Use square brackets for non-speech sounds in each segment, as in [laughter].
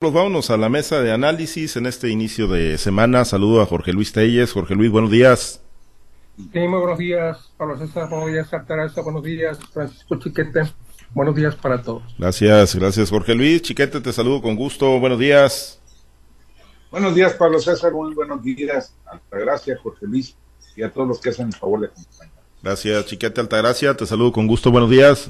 Pues vámonos a la mesa de análisis en este inicio de semana. Saludo a Jorge Luis Telles. Jorge Luis, buenos días. Sí, muy buenos días, Pablo César, buenos días, Altagracia, buenos días, Francisco Chiquete, buenos días para todos. Gracias, gracias, Jorge Luis. Chiquete, te saludo con gusto, buenos días. Buenos días, Pablo César, muy buenos días, Altagracia, Jorge Luis y a todos los que hacen el favor de acompañar. Gracias, Chiquete Altagracia, te saludo con gusto, buenos días.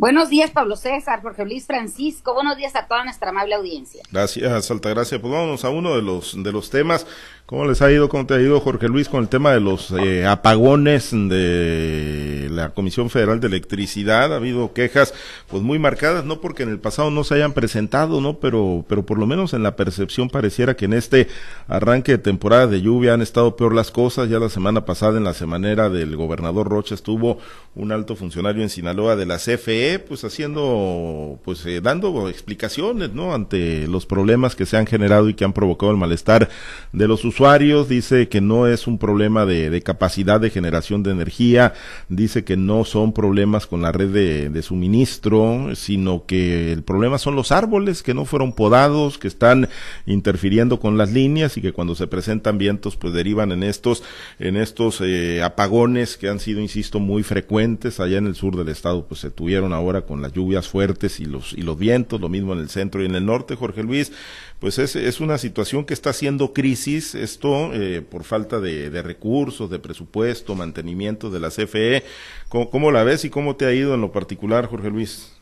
Buenos días, Pablo César, Jorge Luis Francisco. Buenos días a toda nuestra amable audiencia. Gracias, Altagracia. Pues vámonos a uno de los de los temas ¿Cómo les ha ido, cómo te ha ido Jorge Luis con el tema de los eh, apagones de la Comisión Federal de Electricidad? Ha habido quejas pues muy marcadas, no porque en el pasado no se hayan presentado, ¿no? Pero, pero por lo menos en la percepción pareciera que en este arranque de temporada de lluvia han estado peor las cosas. Ya la semana pasada en la semanera del gobernador Rocha estuvo un alto funcionario en Sinaloa de la CFE, pues haciendo, pues eh, dando explicaciones, ¿no? Ante los problemas que se han generado y que han provocado el malestar de los usuarios dice que no es un problema de, capacidad de generación de energía, dice que no son problemas con la red de, suministro, sino que el problema son los árboles que no fueron podados, que están interfiriendo con las líneas y que cuando se presentan vientos pues derivan en estos, en estos eh, apagones que han sido, insisto, muy frecuentes allá en el sur del estado, pues se tuvieron ahora con las lluvias fuertes y los, y los vientos, lo mismo en el centro y en el norte, Jorge Luis, pues es, es una situación que está haciendo crisis, esto eh, por falta de, recursos, de presupuesto, mantenimiento de la CFE. ¿Cómo, la ves y cómo te ha ido en lo particular, Jorge Luis?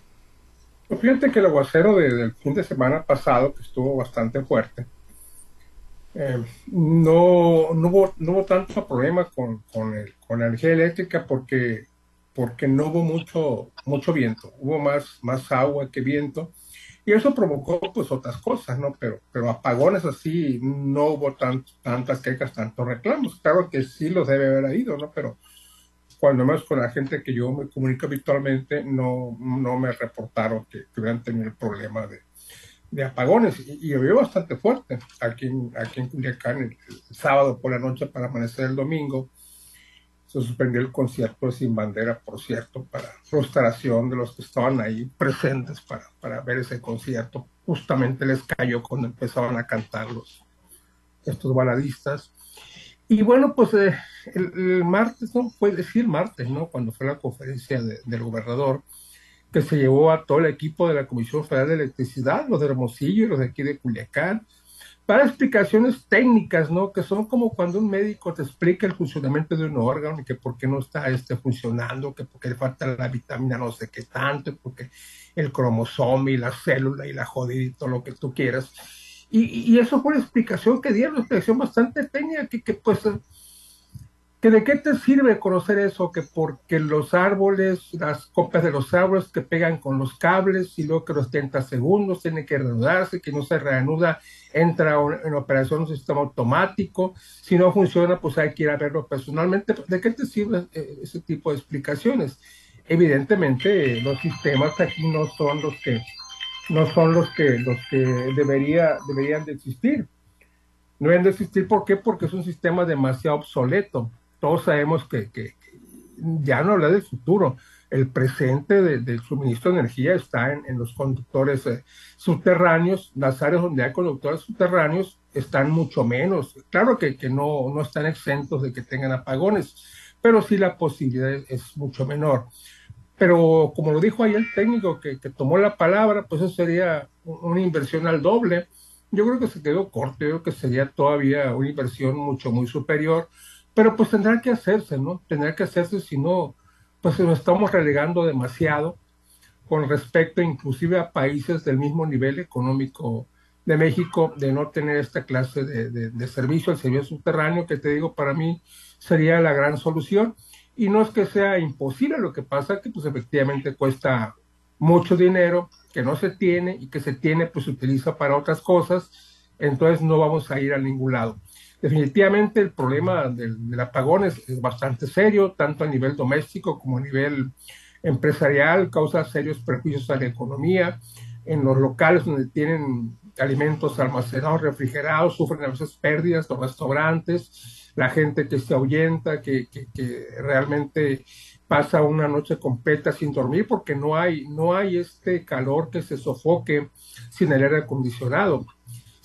Pues fíjate que el aguacero del fin de semana pasado, que estuvo bastante fuerte, eh, no, no, hubo, no hubo tanto problema con, con, el, con la energía eléctrica porque, porque no hubo mucho, mucho viento, hubo más, más agua que viento y eso provocó pues otras cosas, ¿no? Pero, pero apagones así, no hubo tantas quejas, tantos reclamos. Claro que sí los debe haber habido, ¿no? Pero cuando menos con la gente que yo me comunico habitualmente, no, no me reportaron que, hubieran tenido el problema de, de apagones. Y, llovió bastante fuerte aquí en, aquí en Culiacán el, sábado por la noche para amanecer el domingo se suspendió el concierto Sin Bandera, por cierto, para frustración de los que estaban ahí presentes para, para ver ese concierto. Justamente les cayó cuando empezaban a cantar los, estos baladistas. Y bueno, pues eh, el, martes, ¿no? Fue decir martes, ¿no? Cuando fue la conferencia del gobernador, que se llevó a todo el equipo de la Comisión Federal de Electricidad, los de Hermosillo y los de aquí de Culiacán, para explicaciones técnicas, ¿no? Que son como cuando un médico te explica el funcionamiento de un órgano y que por qué no está este funcionando, que porque le falta la vitamina no sé qué tanto, porque el cromosoma y la célula y la jodida lo que tú quieras. Y, y, eso fue una explicación que dieron, una explicación bastante técnica que, que pues que de qué te sirve conocer eso, que porque los árboles, las copas de los árboles que pegan con los cables y luego que los 30 segundos tienen que reanudarse, que no se reanuda, entra en operación un sistema automático, si no funciona, pues hay que ir a verlo personalmente. ¿De qué te sirve eh, ese tipo de explicaciones? Evidentemente, los sistemas aquí no son los que no son los que los que debería, deberían de existir. No deben de existir, ¿por qué? Porque es un sistema demasiado obsoleto todos sabemos que, ya no habla del futuro, el presente del suministro de energía está en, los conductores eh, subterráneos, las áreas donde hay conductores subterráneos están mucho menos. Claro que, no, no están exentos de que tengan apagones, pero sí la posibilidad es, mucho menor. Pero como lo dijo ahí el técnico que, tomó la palabra, pues eso sería una inversión al doble. Yo creo que se quedó corto, yo creo que sería todavía una inversión mucho, muy superior pero pues tendrá que hacerse, ¿no? Tendrá que hacerse si no, pues nos estamos relegando demasiado con respecto inclusive a países del mismo nivel económico de México de no tener esta clase de, servicio, el servicio subterráneo, que te digo, para mí sería la gran solución. Y no es que sea imposible, lo que pasa que pues efectivamente cuesta mucho dinero, que no se tiene y que se tiene pues se utiliza para otras cosas, entonces no vamos a ir a ningún lado. Definitivamente el problema del, apagón es, bastante serio, tanto a nivel doméstico como a nivel empresarial, causa serios perjuicios a la economía. En los locales donde tienen alimentos almacenados, refrigerados, sufren a veces pérdidas, los restaurantes, la gente que se ahuyenta, que, realmente pasa una noche completa sin dormir porque no hay, no hay este calor que se sofoque sin el aire acondicionado.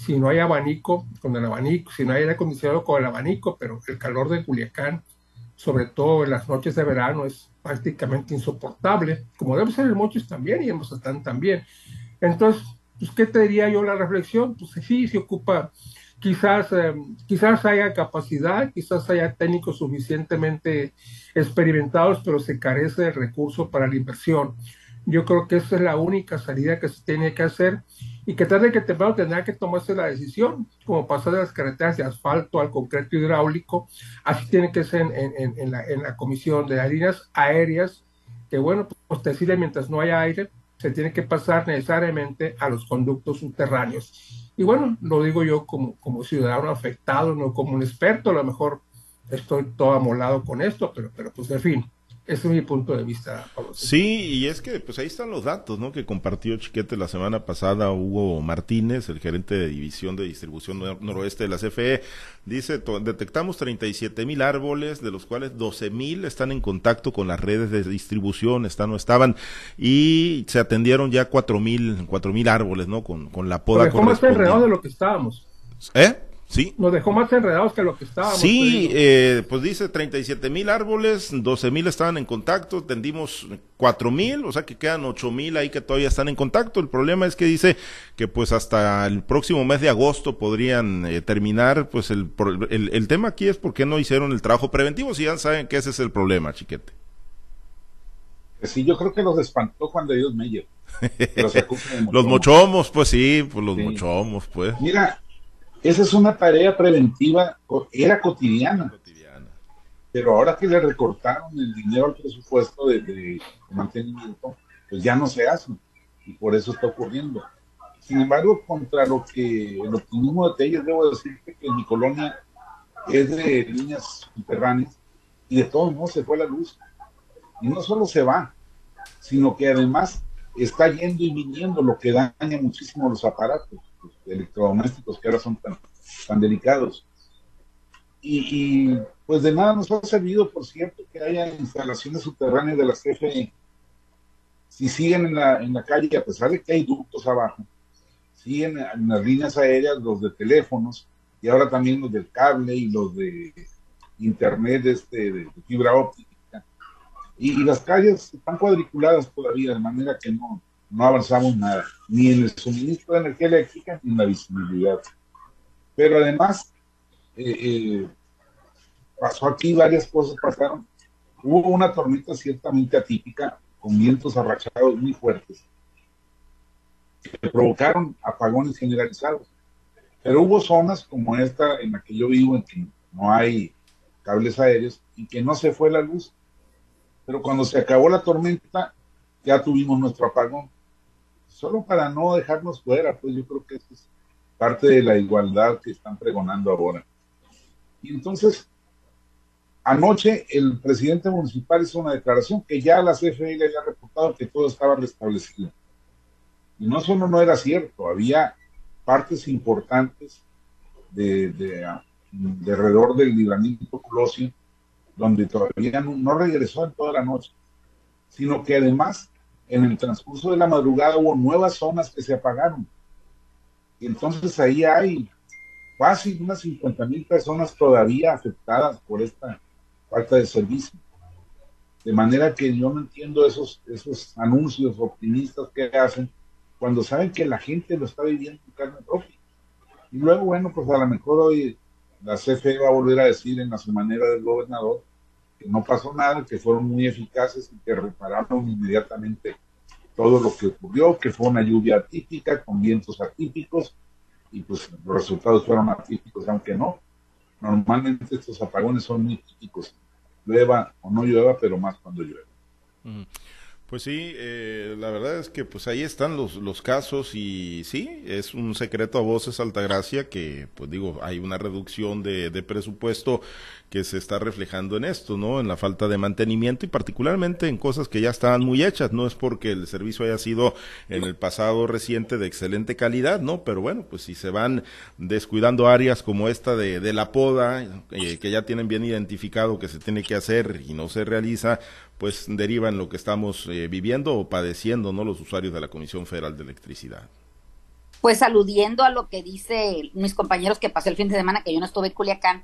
Si no hay abanico, con el abanico, si no hay aire acondicionado con el abanico, pero el calor de Culiacán, sobre todo en las noches de verano, es prácticamente insoportable, como debe ser el Mochis también y en Mozatán también. Entonces, pues, ¿qué te diría yo la reflexión? Pues sí, se ocupa quizás, eh, quizás haya capacidad, quizás haya técnicos suficientemente experimentados, pero se carece de recursos para la inversión. Yo creo que esa es la única salida que se tiene que hacer y que tarde que temprano tendrá que tomarse la decisión, como pasar de las carreteras de asfalto al concreto hidráulico, así tiene que ser en, la, comisión de líneas aéreas, que bueno, pues decirle mientras no haya aire, se tiene que pasar necesariamente a los conductos subterráneos. Y bueno, lo digo yo como, como ciudadano afectado, no como un experto, a lo mejor estoy todo amolado con esto, pero, pero pues en fin, ese es mi punto de vista. Sí, y es que pues ahí están los datos, ¿no? Que compartió Chiquete la semana pasada Hugo Martínez, el gerente de división de distribución noroeste de la CFE. Dice, detectamos 37 mil árboles, de los cuales 12 mil están en contacto con las redes de distribución, están o estaban, y se atendieron ya 4 mil, cuatro mil árboles, ¿no? Con, con la poda. ¿Cómo está enredado de lo que estábamos? ¿Eh? Sí. Nos dejó más enredados que lo que estábamos. Sí, eh, pues dice 37 mil árboles, 12 mil estaban en contacto, tendimos 4 mil, o sea que quedan 8 mil ahí que todavía están en contacto. El problema es que dice que pues hasta el próximo mes de agosto podrían eh, terminar, pues el, el, el, tema aquí es por qué no hicieron el trabajo preventivo, si ya saben que ese es el problema, chiquete. Sí, yo creo que los espantó Juan de Dios Meyer. Los, [laughs] los mochomos, pues sí, pues los mochomos, pues. Mira, esa es una tarea preventiva, era cotidiana. Pero ahora que le recortaron el dinero al presupuesto de, mantenimiento, pues ya no se hace. Y por eso está ocurriendo. Sin embargo, contra lo que el optimismo de Telles, debo decirte que mi colonia es de líneas subterráneas y de todos modos se fue la luz. Y no solo se va, sino que además está yendo y viniendo, lo que daña muchísimo los aparatos electrodomésticos que ahora son tan, tan delicados. Y, pues de nada nos ha servido, por cierto, que haya instalaciones subterráneas de las CFE. Si siguen en la, en la calle, a pesar de que hay ductos abajo, siguen en las líneas aéreas los de teléfonos y ahora también los del cable y los de internet este, de, fibra óptica. Y, y, las calles están cuadriculadas todavía, de manera que no, no avanzamos nada, ni en el suministro de energía eléctrica ni en la visibilidad. Pero además, eh, eh, pasó aquí varias cosas, pasaron. Hubo una tormenta ciertamente atípica, con vientos arrachados muy fuertes, que provocaron apagones generalizados. Pero hubo zonas como esta en la que yo vivo, en que no hay cables aéreos y que no se fue la luz. Pero cuando se acabó la tormenta, ya tuvimos nuestro apagón solo para no dejarnos fuera, pues yo creo que es parte de la igualdad que están pregonando ahora. Y entonces, anoche el presidente municipal hizo una declaración que ya la CFE le había reportado que todo estaba restablecido. Y no solo no era cierto, había partes importantes de, de, alrededor del libramiento Colosio, donde todavía no, no regresó en toda la noche, sino que además en el transcurso de la madrugada hubo nuevas zonas que se apagaron. Y entonces ahí hay casi unas 50 mil personas todavía afectadas por esta falta de servicio. De manera que yo no entiendo esos, esos anuncios optimistas que hacen cuando saben que la gente lo está viviendo en carne propia. Y luego, bueno, pues a lo mejor hoy la CFE va a volver a decir en la manera del gobernador no pasó nada, que fueron muy eficaces y que repararon inmediatamente todo lo que ocurrió, que fue una lluvia atípica con vientos atípicos y pues los resultados fueron atípicos, aunque no. Normalmente estos apagones son muy típicos, llueva o no llueva, pero más cuando llueve. Pues sí, eh, la verdad es que pues ahí están los, los casos y sí, es un secreto a voces Altagracia que pues digo, hay una reducción de, de presupuesto que se está reflejando en esto, ¿no? En la falta de mantenimiento y particularmente en cosas que ya estaban muy hechas. No es porque el servicio haya sido en el pasado reciente de excelente calidad, ¿no? Pero bueno, pues si se van descuidando áreas como esta de, de la poda, eh, que ya tienen bien identificado que se tiene que hacer y no se realiza, pues deriva en lo que estamos eh, viviendo o padeciendo, ¿no? Los usuarios de la Comisión Federal de Electricidad. Pues aludiendo a lo que dice mis compañeros que pasó el fin de semana, que yo no estuve en Culiacán,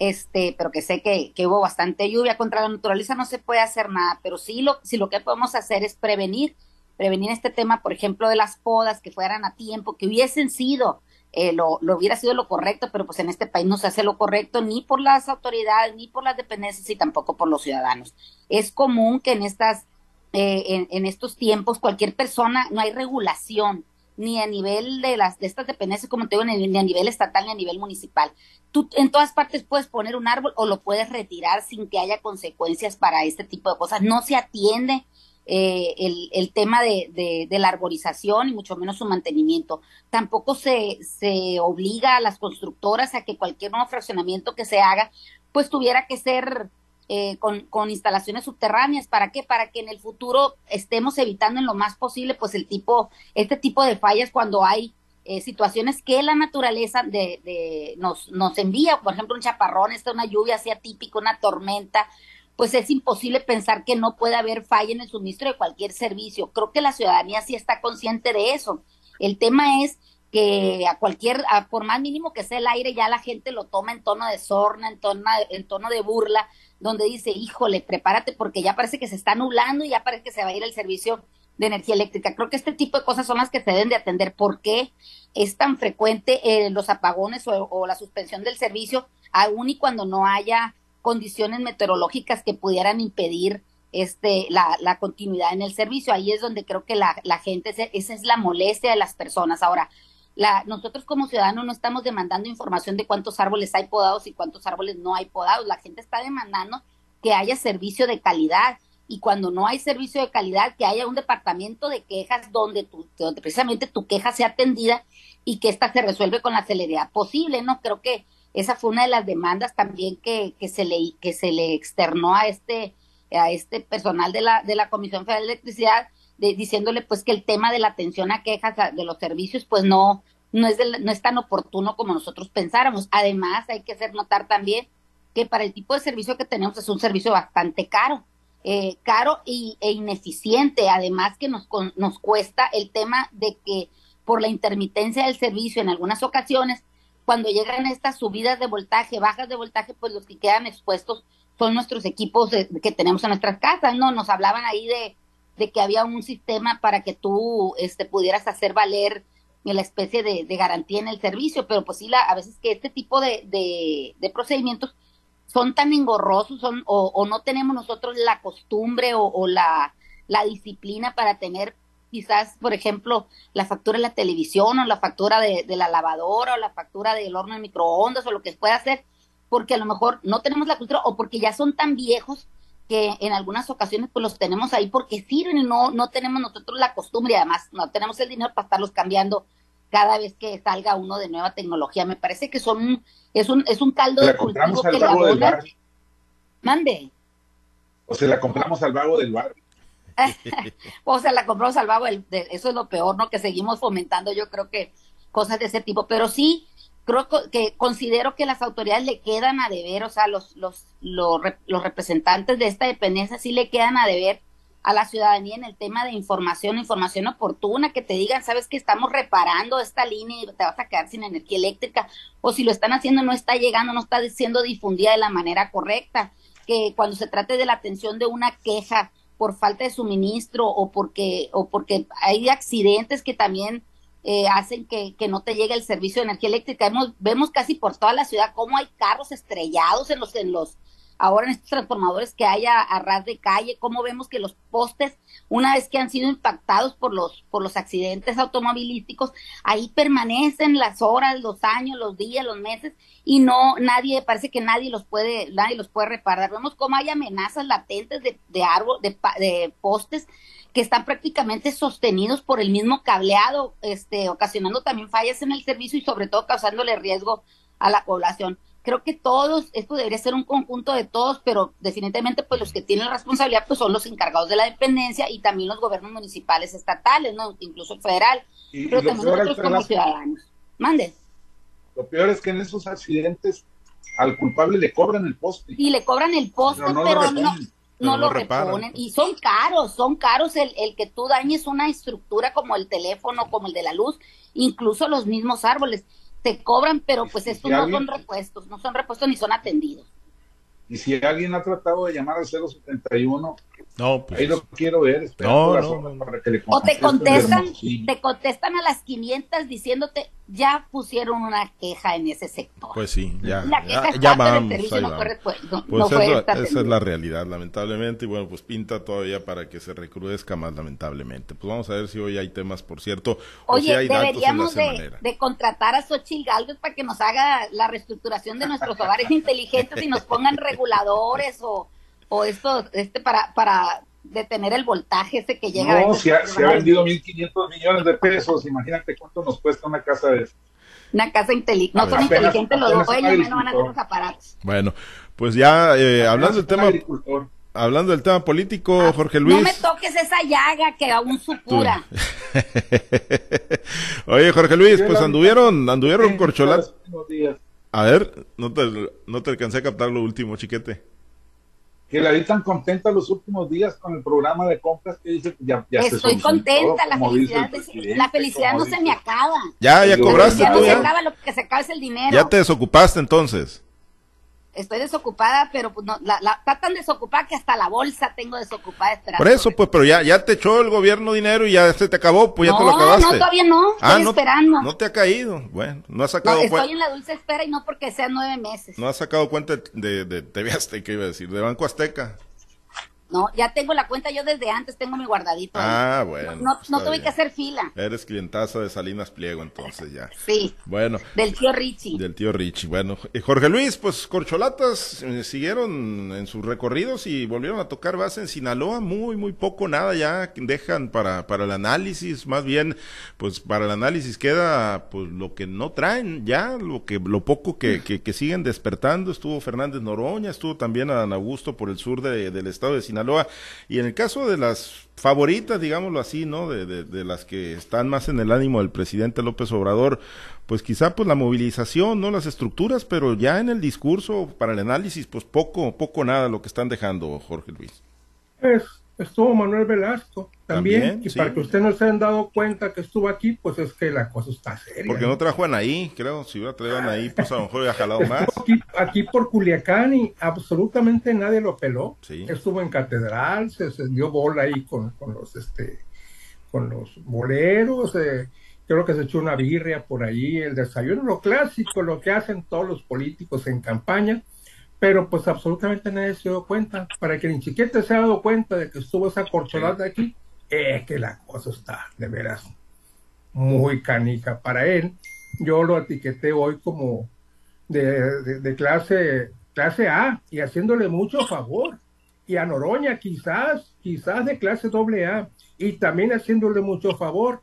este, pero que sé que, que hubo bastante lluvia contra la naturaleza, no se puede hacer nada, pero sí lo, sí lo que podemos hacer es prevenir, prevenir este tema, por ejemplo, de las podas que fueran a tiempo, que hubiesen sido eh, lo, lo, hubiera sido lo correcto, pero pues en este país no se hace lo correcto ni por las autoridades, ni por las dependencias y tampoco por los ciudadanos. Es común que en estas, eh, en, en, estos tiempos cualquier persona, no hay regulación ni a nivel de las de estas dependencias, como te digo, ni, a nivel estatal ni a nivel municipal. Tú en todas partes puedes poner un árbol o lo puedes retirar sin que haya consecuencias para este tipo de cosas. No se atiende eh, el, el, tema de, de, de, la arborización y mucho menos su mantenimiento. Tampoco se, se obliga a las constructoras a que cualquier nuevo fraccionamiento que se haga, pues tuviera que ser eh, con, con, instalaciones subterráneas. ¿Para qué? Para que en el futuro estemos evitando en lo más posible, pues el tipo, este tipo de fallas cuando hay eh, situaciones que la naturaleza de, de nos, nos envía, por ejemplo, un chaparrón, esta una lluvia así atípica, una tormenta, pues es imposible pensar que no puede haber falla en el suministro de cualquier servicio. Creo que la ciudadanía sí está consciente de eso. El tema es que a cualquier, a, por más mínimo que sea el aire, ya la gente lo toma en tono de sorna, en tono, en tono de burla, donde dice, híjole, prepárate porque ya parece que se está nublando y ya parece que se va a ir el servicio de energía eléctrica. Creo que este tipo de cosas son las que se deben de atender. ¿Por qué es tan frecuente eh, los apagones o, la suspensión del servicio, aún y cuando no haya condiciones meteorológicas que pudieran impedir este la, la continuidad en el servicio. Ahí es donde creo que la, la gente, esa es la molestia de las personas. Ahora, la, nosotros como ciudadanos no estamos demandando información de cuántos árboles hay podados y cuántos árboles no hay podados. La gente está demandando que haya servicio de calidad y cuando no hay servicio de calidad, que haya un departamento de quejas donde, tu, donde precisamente tu queja sea atendida y que ésta se resuelve con la celeridad posible, ¿no? Creo que esa fue una de las demandas también que, que se le que se le externó a este a este personal de la de la Comisión Federal de Electricidad de, diciéndole pues que el tema de la atención a quejas de los servicios pues no no es de, no es tan oportuno como nosotros pensáramos. Además, hay que hacer notar también que para el tipo de servicio que tenemos es un servicio bastante caro, eh, caro y, e ineficiente. Además que nos, nos cuesta el tema de que por la intermitencia del servicio en algunas ocasiones cuando llegan estas subidas de voltaje, bajas de voltaje, pues los que quedan expuestos son nuestros equipos que tenemos en nuestras casas, ¿no? Nos hablaban ahí de, de que había un sistema para que tú este, pudieras hacer valer la especie de, de garantía en el servicio, pero pues sí, la, a veces que este tipo de, de, procedimientos son tan engorrosos son, o, o, no tenemos nosotros la costumbre o, o la, la disciplina para tener quizás, por ejemplo, la factura de la televisión o la factura de, de, la lavadora o la factura del horno de microondas o lo que pueda hacer, porque a lo mejor no tenemos la cultura o porque ya son tan viejos que en algunas ocasiones pues los tenemos ahí porque sirven y no, no tenemos nosotros la costumbre y además no tenemos el dinero para estarlos cambiando cada vez que salga uno de nueva tecnología. Me parece que son es un, es un caldo de cultivo que la bola... Mande. O se la compramos al vago del barrio. [laughs] o sea, la compró salvado, el, de, eso es lo peor, ¿no? Que seguimos fomentando, yo creo que cosas de ese tipo, pero sí creo que considero que las autoridades le quedan a deber, o sea, los, los, los, los representantes de esta dependencia sí le quedan a deber a la ciudadanía en el tema de información, información oportuna, que te digan, sabes que estamos reparando esta línea y te vas a quedar sin energía eléctrica, o si lo están haciendo no está llegando, no está siendo difundida de la manera correcta, que cuando se trate de la atención de una queja, por falta de suministro o porque, o porque hay accidentes que también eh, hacen que, que, no te llegue el servicio de energía eléctrica. Vemos, vemos casi por toda la ciudad cómo hay carros estrellados en los, en los, ahora en estos transformadores que hay a, a, ras de calle, cómo vemos que los postes, una vez que han sido impactados por los, por los accidentes automovilísticos, ahí permanecen las horas, los años, los días, los meses, y no, nadie, parece que nadie los puede, nadie los puede reparar. Vemos cómo hay amenazas latentes de, de árbol, de, de postes que están prácticamente sostenidos por el mismo cableado, este, ocasionando también fallas en el servicio y sobre todo causándole riesgo a la población creo que todos, esto debería ser un conjunto de todos, pero definitivamente pues los que tienen la responsabilidad pues son los encargados de la dependencia y también los gobiernos municipales estatales, ¿no? Incluso el federal, y, pero y también nosotros como ciudadanos. Mande. Lo peor es que en esos accidentes al culpable le cobran el poste. Y le cobran el poste, pero, pero no, no, lo, reponen. Y son caros, son caros el, el que tú dañes una estructura como el teléfono, como el de la luz, incluso los mismos árboles. Te cobran, pero pues estos no son repuestos, no son repuestos ni son atendidos. Y si alguien ha tratado de llamar al 071, no, pues, ahí lo quiero ver. No, no, o te contestan, te contestan a las 500 diciéndote, ya pusieron una queja en ese sector. Pues sí, ya. La queja ya, vamos, no pues esa, es la realidad, lamentablemente. Y bueno, pues pinta todavía para que se recrudezca más, lamentablemente. Pues vamos a ver si hoy hay temas, por cierto. Oye, deberíamos de, de, contratar a Xochitl Galvez para que nos haga la reestructuración de nuestros hogares [laughs] inteligentes y nos pongan reguladores o, o esto, este para, para detener el voltaje ese que llega. No, se ha, se ha vendido 1.500 millones de pesos, imagínate cuánto nos cuesta una casa de Una casa inteligente, no son inteligentes los dueños, no van a hacer los aparatos. Bueno, pues ya eh, hablando del tema... Hablando del tema político, ah, Jorge Luis. No me toques esa llaga que aún supura. [laughs] Oye, Jorge Luis, pues anduvieron, anduvieron corcholatas. A ver, no te, no te alcancé a captar lo último, chiquete que la vi tan contenta los últimos días con el programa de compras que dice que ya, ya Estoy contenta, la felicidad, la felicidad no se me acaba. Ya, ya cobraste tú, ya. Se acaba, lo que se acaba es el dinero. Ya te desocupaste entonces estoy desocupada, pero pues no, la, la, está tan desocupada que hasta la bolsa tengo desocupada esperando. Por eso, pues, pero ya, ya te echó el gobierno dinero y ya se te acabó, pues ya te lo acabaste. No, todavía no, ah, estoy esperando. No te ha caído, bueno, no has sacado cuenta. Estoy en la dulce espera y no porque sean nueve meses. No has sacado cuenta de, de, de TV Azteca, iba a decir, de Banco Azteca. No, ya tengo la cuenta yo desde antes, tengo mi guardadito. Ah, bueno. No, no tuve que hacer fila. Eres clientaza de Salinas Pliego, entonces ya. Sí. Bueno. Del tío Richie. Del tío Richie. Bueno, Jorge Luis, pues Corcholatas eh, siguieron en sus recorridos y volvieron a tocar base en Sinaloa. Muy, muy poco, nada ya dejan para, para el análisis. Más bien, pues para el análisis queda pues lo que no traen ya, lo que lo poco que, que, que siguen despertando. Estuvo Fernández Noroña, estuvo también Adán Augusto por el sur de, del estado de Sinaloa y en el caso de las favoritas, digámoslo así, ¿no? De, de, las que están más en el ánimo del presidente López Obrador, pues quizá pues la movilización, ¿no? Las estructuras, pero ya en el discurso para el análisis, pues poco, poco nada lo que están dejando, Jorge Luis. Es estuvo Manuel Velasco también, y para que ustedes no se hayan dado cuenta que estuvo aquí, pues es que la cosa está seria. Porque no trajo a Anaí, creo, si hubiera traído a Anaí, pues a lo mejor hubiera jalado más. Aquí, por Culiacán y absolutamente nadie lo peló. Estuvo en Catedral, se, dio bola ahí con, con, los este con los boleros, eh, creo que se echó una birria por ahí, el desayuno, lo clásico, lo que hacen todos los políticos en campaña pero pues absolutamente nadie se dio cuenta. Para que ni chiquete se haya dado cuenta de que estuvo esa corcholata aquí, es que la cosa está de veras muy canica para él. Yo lo etiqueté hoy como de, de, clase, clase A y haciéndole mucho favor. Y a Noroña quizás, quizás de clase doble A y también haciéndole mucho favor.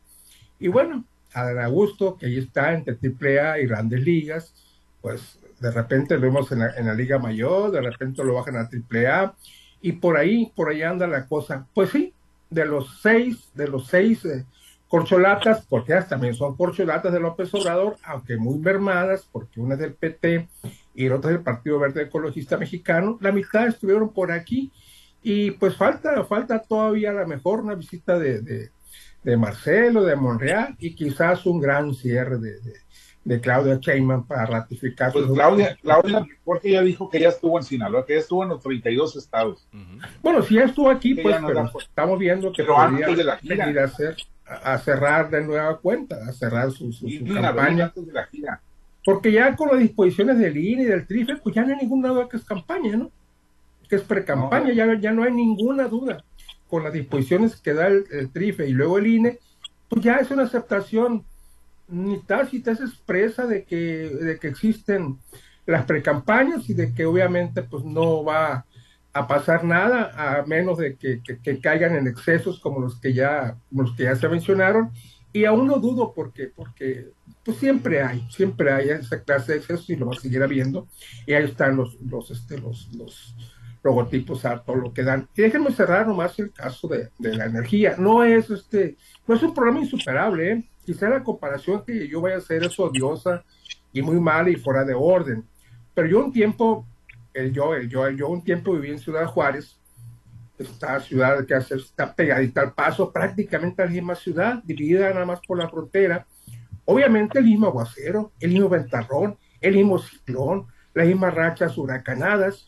Y bueno, a Augusto, que ahí está entre triple A y grandes ligas, pues de repente lo vemos en la, Liga Mayor, de repente lo bajan a Triple A, y por ahí, por ahí anda la cosa. Pues sí, de los seis, de los seis eh, corcholatas, porque también son corcholatas de López Obrador, aunque muy mermadas, porque una es del PT y la otra es del Partido Verde Ecologista Mexicano, la mitad estuvieron por aquí, y pues falta, falta todavía a lo mejor una visita de, de, Marcelo, de Monreal, y quizás un gran cierre de Claudia Sheinbaum para ratificar. Pues Claudia, Claudia, porque ya dijo que ya estuvo en Sinaloa, que ya estuvo en los 32 estados. Bueno, si ya estuvo aquí, pues estamos viendo que podría de la venir a, hacer, a, cerrar de nueva cuenta, a cerrar su, su, campaña. De la gira. Porque ya con las disposiciones del INE y del TRIFE, pues ya no hay ninguna duda que es campaña, ¿no? Que es pre-campaña, ya, ya no hay ninguna duda. Con las disposiciones que da el, el TRIFE y luego el INE, pues ya es una aceptación ni tácita es expresa de que, de que existen las precampañas y de que obviamente pues no va a pasar nada a menos de que, caigan en excesos como los que ya los que ya se mencionaron. Y aún no dudo porque porque pues siempre hay siempre hay esa clase de excesos y lo va a seguir habiendo. Y ahí están los los este los, los logotipos a todo lo que dan. Y déjenme cerrar nomás el caso de, de la energía. No es este no es un problema insuperable ¿eh? Quizá la comparación que yo vaya a hacer es odiosa y muy mala y fuera de orden. Pero yo un tiempo, el yo, el yo, yo un tiempo viví en Ciudad Juárez esta ciudad que hace, está pegadita al paso, prácticamente la misma ciudad, dividida nada más por la frontera. Obviamente el mismo aguacero, el mismo ventarrón, el mismo ciclón, las mismas rachas huracanadas.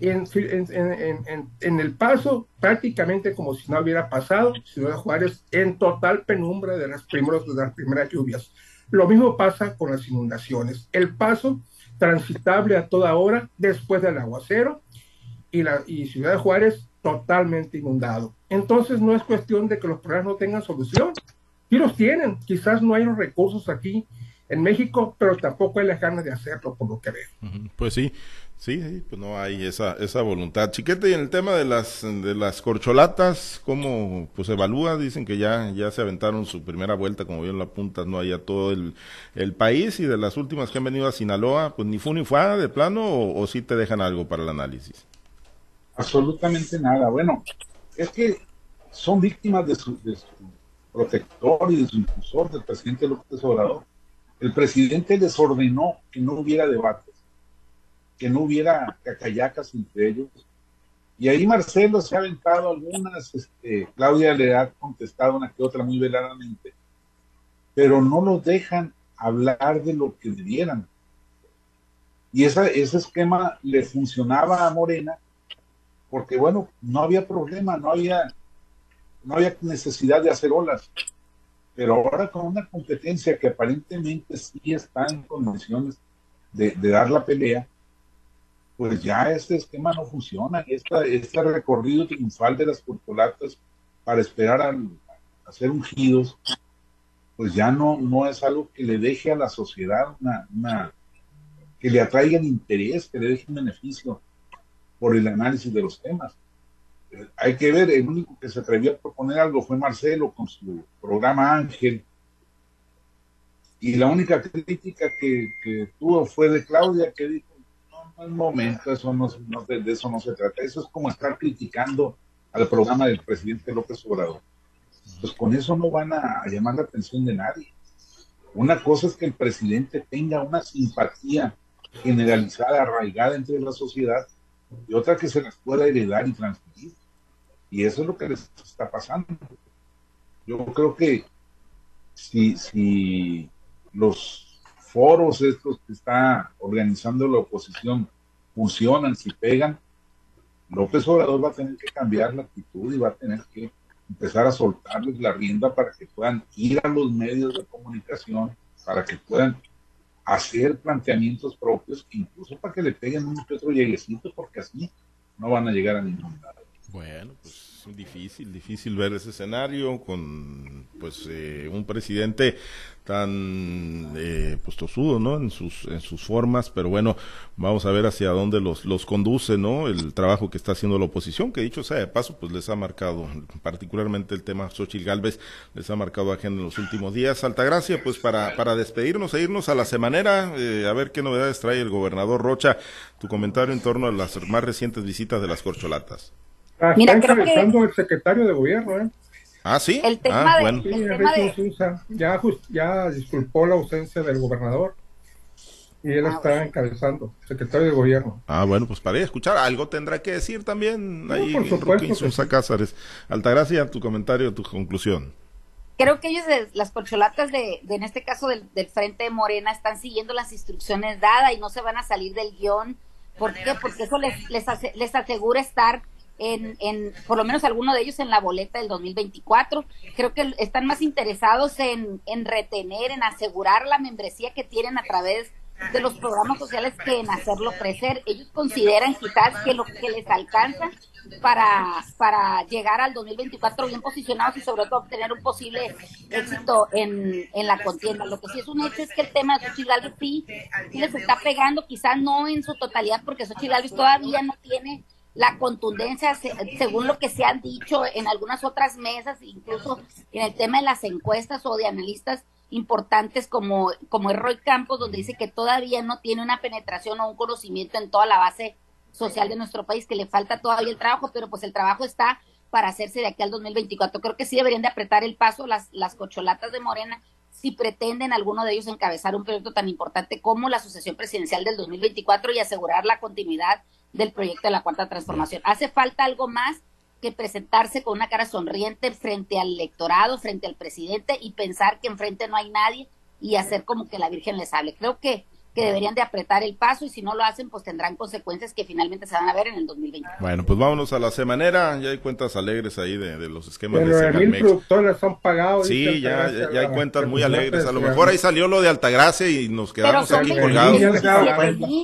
En, en, en, el paso, prácticamente como si no hubiera pasado, Ciudad Juárez en total penumbra de las, primeros, de las primeras lluvias. Lo mismo pasa con las inundaciones. El paso transitable a toda hora después del aguacero y, la, y Ciudad Juárez totalmente inundado. Entonces no es cuestión de que los problemas no tengan solución. Sí los tienen, quizás no hay los recursos aquí en México, pero tampoco hay las ganas de hacerlo, por lo que veo. Pues sí, sí, pues no hay esa, esa voluntad. Chiquete, y en el tema de las, de las corcholatas, ¿cómo pues evalúa? Dicen que ya, ya se aventaron su primera vuelta, como bien lo apuntas, no hay a todo el, el país, y de las últimas que han venido a Sinaloa, pues ni fu ni fue de plano, o, o sí te dejan algo para el análisis. Absolutamente nada. Bueno, es que son víctimas de su, de su protector y de su impulsor, del presidente López Obrador. El presidente les ordenó que no hubiera debates, que no hubiera cacayacas entre ellos. Y ahí Marcelo se ha aventado algunas, este, Claudia le ha contestado una que otra muy veladamente, pero no los dejan hablar de lo que debieran. Y esa, ese esquema le funcionaba a Morena porque bueno, no había problema, no había, no había necesidad de hacer olas. Pero ahora con una competencia que aparentemente sí está en condiciones de, dar la pelea, pues ya este esquema no funciona. Esta, este recorrido triunfal de las corpolatas para esperar a, hacer ungidos, pues ya no, no es algo que le deje a la sociedad una, que le atraiga interés, que le deje un beneficio por el análisis de los temas. Eh, hay que ver, el único que se atrevió a proponer algo fue Marcelo con su programa Ángel. Y la única crítica que, tuvo fue de Claudia, que dijo, no, no es momento, eso no, de, eso no se trata. Eso es como estar criticando al programa del presidente López Obrador. Pues con eso no van a llamar la atención de nadie. Una cosa es que el presidente tenga una simpatía generalizada, arraigada entre la sociedad, y otra que se las pueda heredar y transmitir. Y eso es lo que les está pasando. Yo creo que si, si los foros estos que está organizando la oposición funcionan, si pegan, López Obrador va a tener que cambiar la actitud y va a tener que empezar a soltarles la rienda para que puedan ir a los medios de comunicación, para que puedan hacer planteamientos propios, incluso para que le peguen un que otro lleguecito, porque así no van a llegar a ningún lado. Bueno, pues difícil, difícil ver ese escenario con pues eh, un presidente tan eh, pues tosudo, ¿no? En sus en sus formas, pero bueno, vamos a ver hacia dónde los los conduce, ¿no? El trabajo que está haciendo la oposición, que dicho sea de paso, pues les ha marcado particularmente el tema Xochitl Galvez les ha marcado agenda en los últimos días. Altagracia, pues para para despedirnos e irnos a la semanera, eh, a ver qué novedades trae el gobernador Rocha, tu comentario en torno a las más recientes visitas de las corcholatas. Ah, Mira, está entrevistando el secretario de gobierno, ¿eh? Ah, sí. El tema ah, de, bueno. sí, ya, ya disculpó la ausencia del gobernador y él ah, está encabezando, secretario de gobierno. Ah, bueno, pues para escuchar, algo tendrá que decir también no, ahí por supuesto Cázares. Altagracia, tu comentario, tu conclusión. Creo que ellos, las corcholatas de, de en este caso del, del, Frente de Morena, están siguiendo las instrucciones dadas y no se van a salir del guion. ¿Por qué? Porque eso les, les, les asegura estar en, en, por lo menos alguno de ellos en la boleta del 2024. Creo que están más interesados en, en retener, en asegurar la membresía que tienen a través de los programas sociales que en hacerlo crecer. Ellos consideran quizás que lo que les alcanza para, para llegar al 2024 bien posicionados y sobre todo obtener un posible éxito en, en la contienda. Lo que sí es un hecho es que el tema de Xochitl sí, les está pegando, quizás no en su totalidad porque Xochitl todavía no tiene la contundencia, según lo que se han dicho en algunas otras mesas, incluso en el tema de las encuestas o de analistas importantes como, como Roy Campos, donde dice que todavía no tiene una penetración o un conocimiento en toda la base social de nuestro país, que le falta todavía el trabajo, pero pues el trabajo está para hacerse de aquí al 2024. Creo que sí deberían de apretar el paso las, las cocholatas de Morena si pretenden alguno de ellos encabezar un proyecto tan importante como la sucesión presidencial del 2024 y asegurar la continuidad del proyecto de la cuarta transformación. Hace falta algo más que presentarse con una cara sonriente frente al electorado, frente al presidente y pensar que enfrente no hay nadie y hacer como que la Virgen les hable. Creo que que deberían de apretar el paso y si no lo hacen, pues tendrán consecuencias que finalmente se van a ver en el 2020. Bueno, pues vámonos a la semanera, ya hay cuentas alegres ahí de, los esquemas Pero de mil productores son pagados. Sí, ya, ya, hay cuentas muy alegres. A lo mejor ahí salió lo de Altagracia y nos quedamos aquí colgados.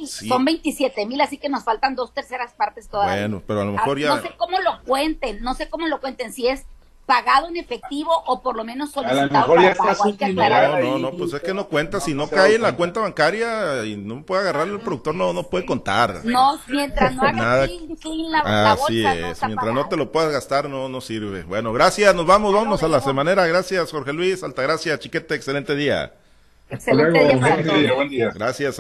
Son 27 mil, así que nos faltan dos terceras partes todavía. Bueno, pero a lo mejor ya... No sé cómo lo cuenten, no sé cómo lo cuenten, si es pagado en efectivo o por lo menos solicitado para pago. No, no, no, pues es que no cuenta, si no cae en la cuenta bancaria y no puede agarrar el productor, no, no puede contar. No, mientras no haga Nada, la, Así es, mientras no te lo puedas gastar, no, no sirve. Bueno, gracias, nos vamos, vamos a la semanera, gracias Jorge Luis, Altagracia, Chiquete, excelente día. Excelente día, Buen día. Gracias.